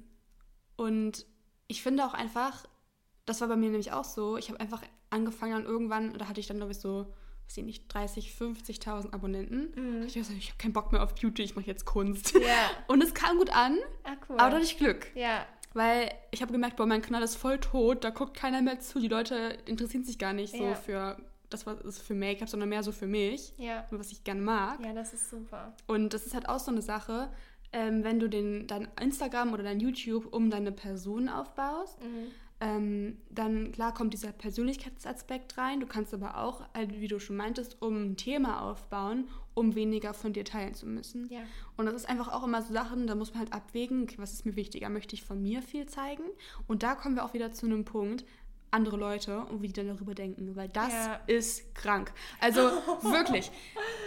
und ich finde auch einfach, das war bei mir nämlich auch so, ich habe einfach angefangen dann irgendwann, da hatte ich dann glaube ich so, weiß ich nicht, 30, 50.000 Abonnenten. Mhm. Ich habe ich habe keinen Bock mehr auf Beauty, ich mache jetzt Kunst. Ja. Und es kam gut an, ah, cool. aber da hatte ich Glück. Ja. Weil ich habe gemerkt, boah, mein Kanal ist voll tot, da guckt keiner mehr zu, die Leute interessieren sich gar nicht ja. so für das was ist für Make-up, sondern mehr so für mich, ja. was ich gerne mag. Ja, das ist super. Und das ist halt auch so eine Sache, ähm, wenn du den, dein Instagram oder dein YouTube um deine Person aufbaust, mhm. ähm, dann klar kommt dieser Persönlichkeitsaspekt rein. Du kannst aber auch, also wie du schon meintest, um ein Thema aufbauen, um weniger von dir teilen zu müssen. Ja. Und das ist einfach auch immer so Sachen, da muss man halt abwägen, okay, was ist mir wichtiger? Möchte ich von mir viel zeigen? Und da kommen wir auch wieder zu einem Punkt, andere Leute und wie die dann darüber denken, weil das ja. ist krank. Also wirklich,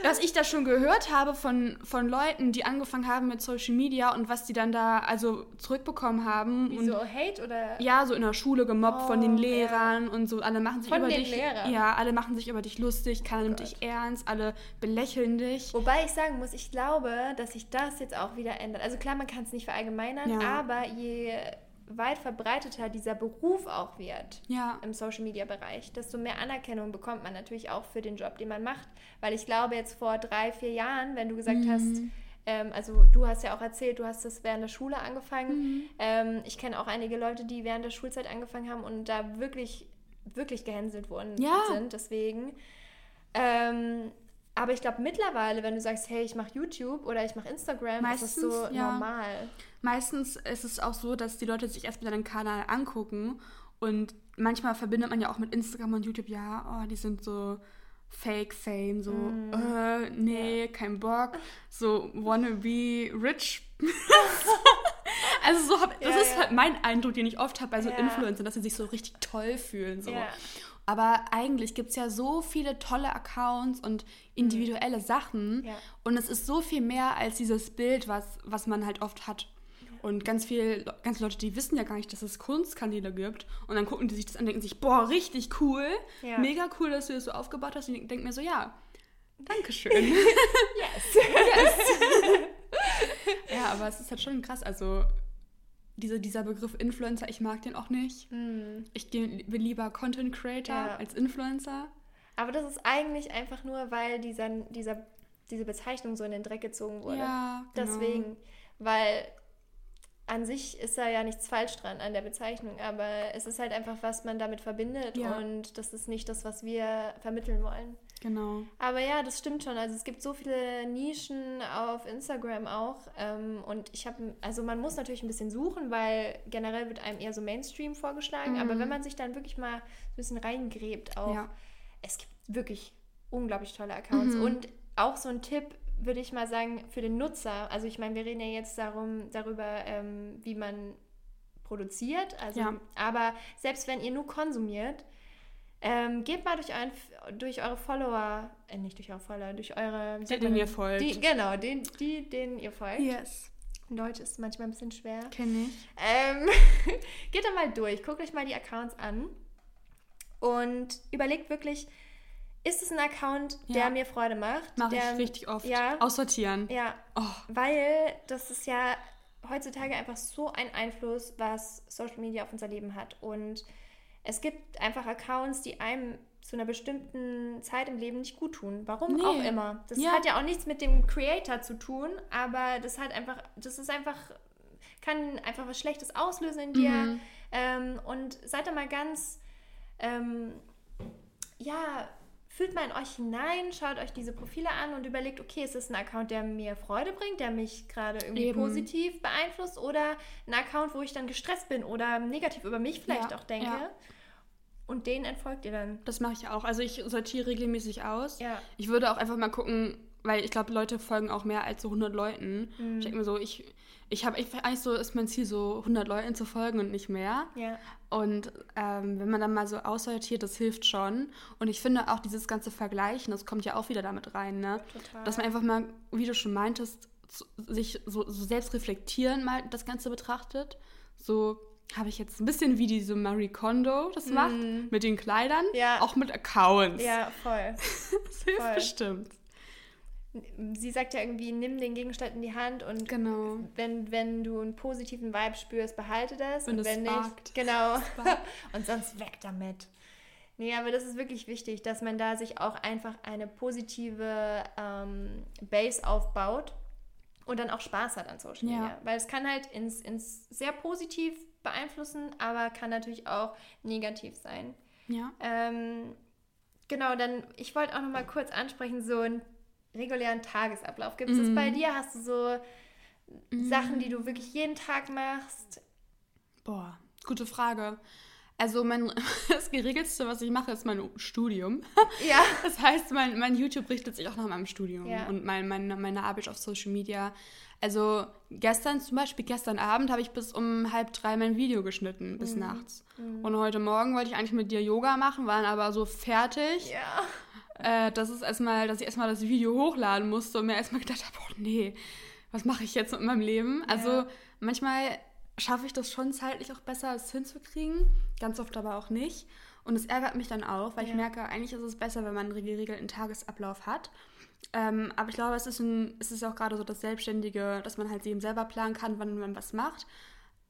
was ich da schon gehört habe von, von Leuten, die angefangen haben mit Social Media und was die dann da also zurückbekommen haben. Wie und, so Hate oder? Ja, so in der Schule gemobbt oh, von den Lehrern ja. und so. Alle machen sich von über dich. Lehrern. Ja, alle machen sich über dich lustig, keiner oh nimmt dich ernst, alle belächeln dich. Wobei ich sagen muss, ich glaube, dass sich das jetzt auch wieder ändert. Also klar, man kann es nicht verallgemeinern, ja. aber je weit verbreiteter dieser Beruf auch wird ja. im Social Media Bereich, desto mehr Anerkennung bekommt man natürlich auch für den Job, den man macht. Weil ich glaube, jetzt vor drei, vier Jahren, wenn du gesagt mhm. hast, ähm, also du hast ja auch erzählt, du hast das während der Schule angefangen. Mhm. Ähm, ich kenne auch einige Leute, die während der Schulzeit angefangen haben und da wirklich, wirklich gehänselt worden ja. sind. Deswegen. Ähm, aber ich glaube mittlerweile, wenn du sagst, hey, ich mache YouTube oder ich mache Instagram, Meistens, ist das so ja. normal. Meistens ist es auch so, dass die Leute sich erstmal deinen Kanal angucken und manchmal verbindet man ja auch mit Instagram und YouTube, ja, oh, die sind so Fake Fame, so, mm. äh, nee, ja. kein Bock, so wanna be rich. also so hab, das ja, ist ja. halt mein Eindruck, den ich oft habe bei so Influencern, dass sie sich so richtig toll fühlen. So. Aber eigentlich gibt es ja so viele tolle Accounts und individuelle mhm. Sachen. Ja. Und es ist so viel mehr als dieses Bild, was, was man halt oft hat. Und ganz viele ganz Leute, die wissen ja gar nicht, dass es Kunstkanäle gibt. Und dann gucken die sich das an und denken sich, boah, richtig cool. Ja. Mega cool, dass du das so aufgebaut hast. Und ich denke mir so, ja, Dankeschön. yes. yes. ja, aber es ist halt schon krass. Also diese, dieser Begriff Influencer, ich mag den auch nicht. Mm. Ich bin lieber Content Creator ja. als Influencer. Aber das ist eigentlich einfach nur, weil dieser, dieser, diese Bezeichnung so in den Dreck gezogen wurde. Ja, genau. Deswegen, weil an sich ist da ja nichts falsch dran an der Bezeichnung, aber es ist halt einfach, was man damit verbindet ja. und das ist nicht das, was wir vermitteln wollen. Genau. Aber ja, das stimmt schon. Also es gibt so viele Nischen auf Instagram auch. Ähm, und ich habe, also man muss natürlich ein bisschen suchen, weil generell wird einem eher so Mainstream vorgeschlagen. Mhm. Aber wenn man sich dann wirklich mal ein bisschen reingräbt, auch, ja. es gibt wirklich unglaublich tolle Accounts. Mhm. Und auch so ein Tipp, würde ich mal sagen, für den Nutzer. Also ich meine, wir reden ja jetzt darum, darüber, ähm, wie man produziert. Also, ja. aber selbst wenn ihr nur konsumiert, ähm, geht mal durch, ein, durch eure Follower, äh, nicht durch eure Follower, durch eure... Die, denen ihr folgt. Die, genau, die, die, denen ihr folgt. Yes. Deutsch ist manchmal ein bisschen schwer. Kenne ich. Ähm, geht da mal durch, guckt euch mal die Accounts an und überlegt wirklich, ist es ein Account, der Ja. mir Freude macht? Mache ich richtig oft. Ja, Aussortieren. ja, Oh, weil das ist ja heutzutage einfach so ein Einfluss, was Social Media auf unser Leben hat. Und es gibt einfach Accounts, die einem zu einer bestimmten Zeit im Leben nicht gut tun. Warum Nee. auch immer. Das Ja. hat ja auch nichts mit dem Creator zu tun, aber das hat einfach, das ist einfach, kann einfach was Schlechtes auslösen in dir. Mhm. Ähm, und seid da mal ganz, ähm, ja, fühlt mal in euch hinein, schaut euch diese Profile an und überlegt, okay, ist das ein Account, der mir Freude bringt, der mich gerade irgendwie Eben. positiv beeinflusst oder ein Account, wo ich dann gestresst bin oder negativ über mich vielleicht Ja, auch denke. ja. Und denen entfolgt ihr dann. das mache ich auch. Also ich sortiere regelmäßig aus. Ja. Ich würde auch einfach mal gucken, weil ich glaube, Leute folgen auch mehr als so 100 Leuten. Mhm. Ich denke mir so, ich, ich habe ich, eigentlich so, ist mein Ziel so 100 Leuten zu folgen und nicht mehr. Ja. Und ähm, wenn man dann mal so aussortiert, das hilft schon. Und ich finde auch dieses ganze Vergleichen, das kommt ja auch wieder damit rein, ne? Total. Dass man einfach mal, wie du schon meintest, sich so, so selbst reflektieren mal das Ganze betrachtet. So habe ich jetzt ein bisschen wie diese Marie Kondo das macht, mit den Kleidern. Ja. auch mit Accounts. Ja, voll. Das hilft voll. bestimmt. Sie sagt ja irgendwie, nimm den Gegenstand in die Hand und Genau. wenn, wenn du einen positiven Vibe spürst, behalte das. Wenn und wenn sparkt. nicht, genau. Und sonst weg damit. Nee, aber das ist wirklich wichtig, dass man da sich auch einfach eine positive ähm, Base aufbaut und dann auch Spaß hat an Social Ja. Media. Weil es kann halt ins, ins sehr positiv beeinflussen, aber kann natürlich auch negativ sein. Ja. Ähm, genau, dann, ich wollte auch noch mal kurz ansprechen, so einen regulären Tagesablauf. Gibt es das Mhm. bei dir? Hast du so Sachen, die du wirklich jeden Tag machst? Boah, gute Frage. Also mein, das geregelste, was ich mache, ist mein Studium. Ja. Das heißt, mein, mein YouTube richtet sich auch nach meinem Studium Ja. und mein, meine, meine Arbeit auf Social Media. Also gestern zum Beispiel, gestern Abend habe ich bis um halb drei mein Video geschnitten, bis Mhm. nachts. Und heute Morgen wollte ich eigentlich mit dir Yoga machen, waren aber so fertig, Ja. Äh, dass, es erstmal, dass ich erstmal das Video hochladen musste und mir erstmal gedacht habe, oh nee, was mache ich jetzt mit meinem Leben? Also Ja. manchmal schaffe ich das schon zeitlich auch besser, es hinzukriegen, ganz oft aber auch nicht. Und es ärgert mich dann auch, weil ich Ja. merke, eigentlich ist es besser, wenn man einen geregelten Tagesablauf hat. Ähm, aber ich glaube, es ist, ein, es ist auch gerade so das Selbstständige, dass man halt eben selber planen kann, wann man was macht.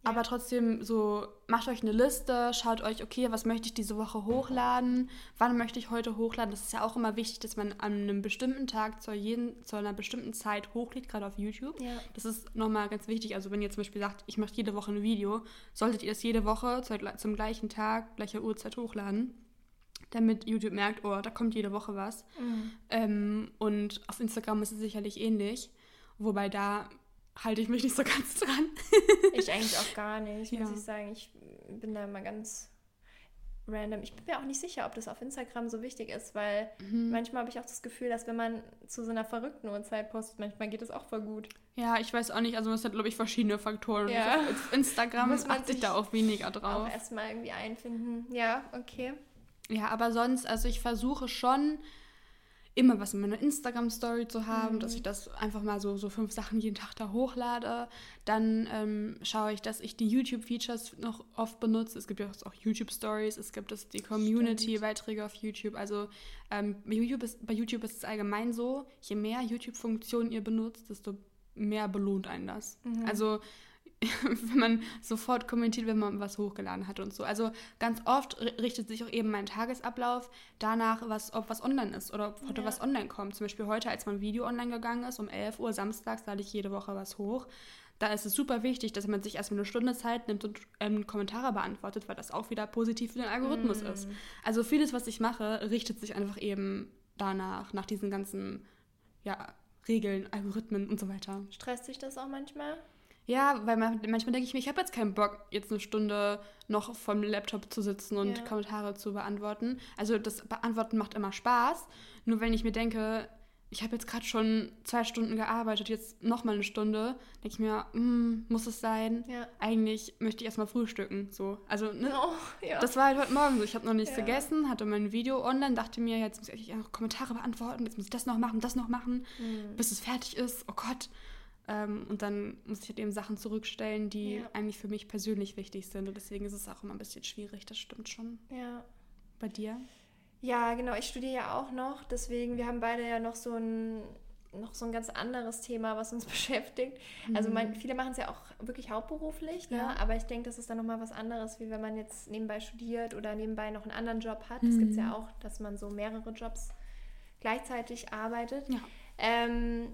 Aber trotzdem so, macht euch eine Liste, schaut euch, okay, was möchte ich diese Woche hochladen, wann möchte ich heute hochladen. Das ist ja auch immer wichtig, dass man an einem bestimmten Tag zu, jeden, zu einer bestimmten Zeit hochlädt, gerade auf YouTube. Ja. Das ist nochmal ganz wichtig. Also wenn ihr zum Beispiel sagt, ich mache jede Woche ein Video, solltet ihr das jede Woche zum gleichen Tag, gleicher Uhrzeit hochladen, damit YouTube merkt, oh, da kommt jede Woche was. Mhm. Ähm, und auf Instagram ist es sicherlich ähnlich, wobei da halte ich mich nicht so ganz dran. Ich eigentlich auch gar nicht, muss Ja. ich sagen. Ich bin da immer ganz random. Ich bin mir auch nicht sicher, ob das auf Instagram so wichtig ist, weil Mhm. manchmal habe ich auch das Gefühl, dass wenn man zu so einer verrückten Uhrzeit postet, manchmal geht es auch voll gut. Ja, ich weiß auch nicht, also es hat, glaube ich, verschiedene Faktoren. Ja. Auf Instagram Muss man sich da auch weniger Auch drauf. erstmal irgendwie einfinden. Ja, okay. Ja, aber sonst, also ich versuche schon immer was in meiner Instagram-Story zu haben, Mhm. dass ich das einfach mal so, so fünf Sachen jeden Tag da hochlade. Dann ähm, schaue ich, dass ich die YouTube-Features noch oft benutze. Es gibt ja auch YouTube-Stories, es gibt es die Community-Beiträge auf YouTube. Also ähm, bei, YouTube ist, bei YouTube ist es allgemein so, je mehr YouTube-Funktionen ihr benutzt, desto mehr belohnt einen das. Mhm. Also wenn man sofort kommentiert, wenn man was hochgeladen hat und so. Also ganz oft ri- richtet sich auch eben mein Tagesablauf danach, was, ob was online ist oder ob heute Ja. was online kommt. Zum Beispiel heute, als mein Video online gegangen ist, um 11 Uhr samstags, lade ich jede Woche was hoch. Da ist es super wichtig, dass man sich erstmal eine Stunde Zeit nimmt und ähm, Kommentare beantwortet, weil das auch wieder positiv für den Algorithmus Mm. ist. Also vieles, was ich mache, richtet sich einfach eben danach, nach diesen ganzen ja, Regeln, Algorithmen und so weiter. Stresst dich das auch manchmal? Ja, weil man, manchmal denke ich mir, ich habe jetzt keinen Bock, jetzt eine Stunde noch vom Laptop zu sitzen und Ja. Kommentare zu beantworten. Also das Beantworten macht immer Spaß. Nur wenn ich mir denke, ich habe jetzt gerade schon zwei Stunden gearbeitet, jetzt noch mal eine Stunde, denke ich mir, mm, muss es sein? Ja. Eigentlich möchte ich erstmal frühstücken. So. Also, ne? Oh, ja. Das war halt heute Morgen so. Ich habe noch nichts Ja. gegessen, hatte mein Video online, dachte mir, jetzt muss ich noch Kommentare beantworten, jetzt muss ich das noch machen, das noch machen, Mhm. bis es fertig ist. Oh Gott. Ähm, und dann muss ich halt eben Sachen zurückstellen, die Ja. eigentlich für mich persönlich wichtig sind. Und deswegen ist es auch immer ein bisschen schwierig, das stimmt schon. ja. Bei dir? Ja, genau. Ich studiere ja auch noch. Deswegen, wir haben beide ja noch so ein, noch so ein ganz anderes Thema, was uns beschäftigt. Mhm. Also man, viele machen es ja auch wirklich hauptberuflich, ne? Ja. aber ich denke, das ist dann nochmal was anderes, wie wenn man jetzt nebenbei studiert oder nebenbei noch einen anderen Job hat. Das gibt es ja mhm. auch, dass man so mehrere Jobs gleichzeitig arbeitet. Ja, ähm,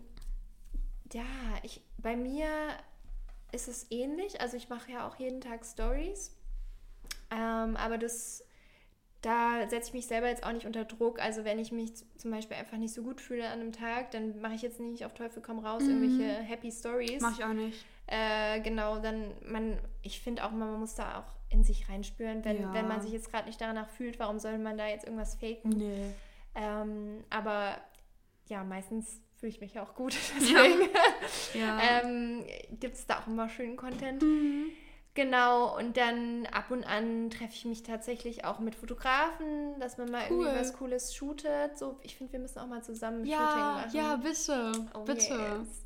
ja ich, bei mir ist es ähnlich. Also ich mache ja auch jeden Tag Stories. Ähm, aber das, da setze ich mich selber jetzt auch nicht unter Druck. Also wenn ich mich zum Beispiel einfach nicht so gut fühle an einem Tag, dann mache ich jetzt nicht auf Teufel komm raus mhm. irgendwelche Happy Stories. Mache ich auch nicht. Äh, genau, dann man, ich finde auch immer, man muss da auch in sich reinspüren, wenn, ja. wenn man sich jetzt gerade nicht danach fühlt, warum soll man da jetzt irgendwas faken? Nee. Ähm, aber ja, meistens fühle ich mich ja auch gut. Deswegen ja. ähm, gibt es da auch immer schönen Content. Mhm. Genau, und dann ab und an treffe ich mich tatsächlich auch mit Fotografen, dass man mal cool. irgendwie was Cooles shootet. So, ich finde, wir müssen auch mal zusammen ja, Shooting machen. Ja, bitte, oh, bitte. Yes.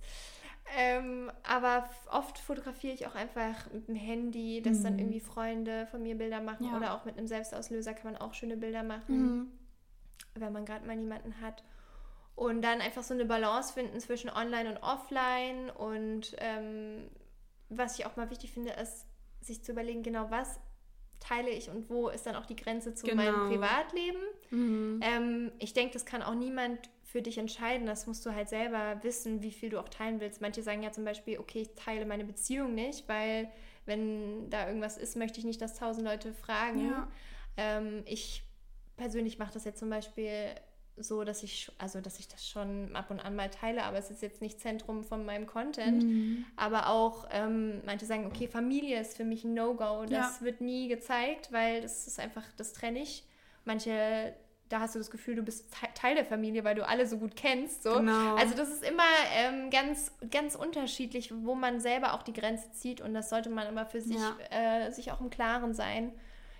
Ähm, aber oft fotografiere ich auch einfach mit dem Handy, dass mhm. dann irgendwie Freunde von mir Bilder machen ja. oder auch mit einem Selbstauslöser kann man auch schöne Bilder machen, mhm. wenn man gerade mal niemanden hat. Und dann einfach so eine Balance finden zwischen Online und Offline. Und ähm, was ich auch mal wichtig finde, ist, sich zu überlegen, genau was teile ich und wo ist dann auch die Grenze zu genau. meinem Privatleben. Mhm. Ähm, ich denke, das kann auch niemand für dich entscheiden. Das musst du halt selber wissen, wie viel du auch teilen willst. Manche sagen ja zum Beispiel, okay, ich teile meine Beziehung nicht, weil wenn da irgendwas ist, möchte ich nicht, dass tausend Leute fragen. Ja. Ähm, ich persönlich mache das jetzt zum Beispiel so, dass ich, also dass ich das schon ab und an mal teile, aber es ist jetzt nicht Zentrum von meinem Content. Mhm. Aber auch ähm, manche sagen, okay, Familie ist für mich ein No-Go. Das ja. wird nie gezeigt, weil das ist einfach, das trenne ich. Manche, da hast du das Gefühl, du bist Teil der Familie, weil du alle so gut kennst. So. Genau. Also das ist immer ähm, ganz, ganz unterschiedlich, wo man selber auch die Grenze zieht und das sollte man immer für sich, ja. äh, sich auch im Klaren sein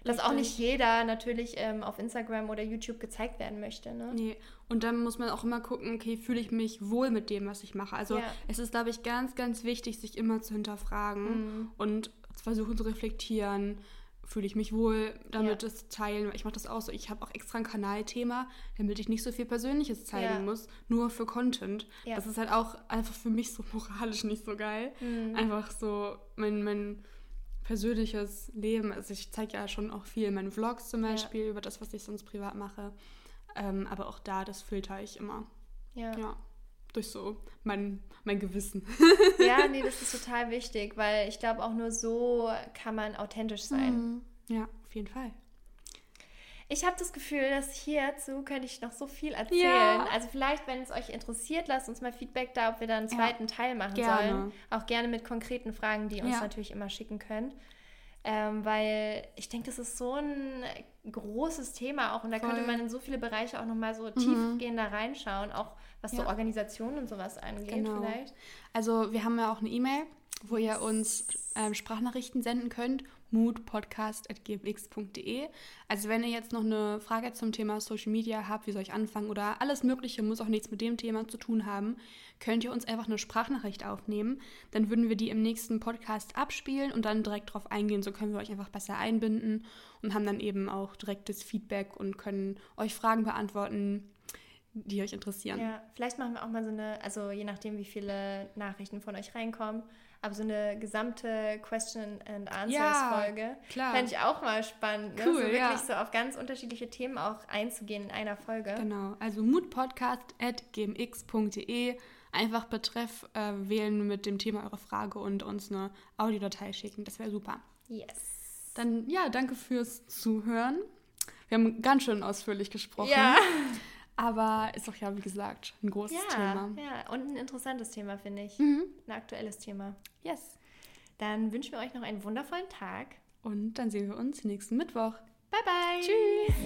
dass auch nicht jeder natürlich ähm, auf Instagram oder YouTube gezeigt werden möchte. Ne? Nee, und dann muss man auch immer gucken, okay, fühle ich mich wohl mit dem, was ich mache. Also ja. es ist, glaube ich, ganz, ganz wichtig, sich immer zu hinterfragen mhm. und versuchen zu reflektieren. Fühle ich mich wohl, damit ja. es teilen. Ich mache das auch so. Ich habe auch extra ein Kanalthema, damit ich nicht so viel Persönliches zeigen ja. muss, nur für Content. Das ist halt auch einfach für mich so moralisch nicht so geil. Mhm. Einfach so mein, mein persönliches Leben. Also ich zeige ja schon auch viel in meinen Vlogs zum Beispiel ja. über das, was ich sonst privat mache. Ähm, aber auch da, das filter ich immer. Ja. ja. Durch so mein, mein Gewissen. Ja, nee, das ist total wichtig, weil ich glaube, auch nur so kann man authentisch sein. Mhm. Ja, auf jeden Fall. Ich habe das Gefühl, dass hierzu könnte ich noch so viel erzählen. Ja. Also vielleicht, wenn es euch interessiert, lasst uns mal Feedback da, ob wir da einen zweiten ja. Teil machen gerne. sollen. Auch gerne mit konkreten Fragen, die ihr uns ja. natürlich immer schicken könnt. Ähm, weil ich denke, das ist so ein großes Thema auch und da Voll. könnte man in so viele Bereiche auch nochmal so mhm. tiefgehender reinschauen, auch was so Organisationen und sowas angeht genau. vielleicht. Also wir haben ja auch eine E-Mail, wo ihr uns ähm, Sprachnachrichten senden könnt moodpodcast.gmx.de. Also wenn ihr jetzt noch eine Frage zum Thema Social Media habt, wie soll ich anfangen oder alles Mögliche, muss auch nichts mit dem Thema zu tun haben, könnt ihr uns einfach eine Sprachnachricht aufnehmen. Dann würden wir die im nächsten Podcast abspielen und dann direkt darauf eingehen. So können wir euch einfach besser einbinden und haben dann eben auch direktes Feedback und können euch Fragen beantworten, die euch interessieren. Ja, vielleicht machen wir auch mal so eine, also je nachdem, wie viele Nachrichten von euch reinkommen, aber so eine gesamte Question and Answers ja, Folge fände ich auch mal spannend. Ne? Cool, so wirklich ja. so auf ganz unterschiedliche Themen auch einzugehen in einer Folge. Genau, also moodpodcast.gmx.de einfach Betreff äh, wählen mit dem Thema eurer Frage und uns eine Audiodatei schicken. Das wäre super. Yes. Dann ja, danke fürs Zuhören. Wir haben ganz schön ausführlich gesprochen. Ja. Aber ist doch ja, wie gesagt, ein großes ja, Thema. Ja, und ein interessantes Thema, finde ich. Mhm. Ein aktuelles Thema. Yes. Dann wünschen wir euch noch einen wundervollen Tag. Und dann sehen wir uns nächsten Mittwoch. Bye, bye. Tschüss.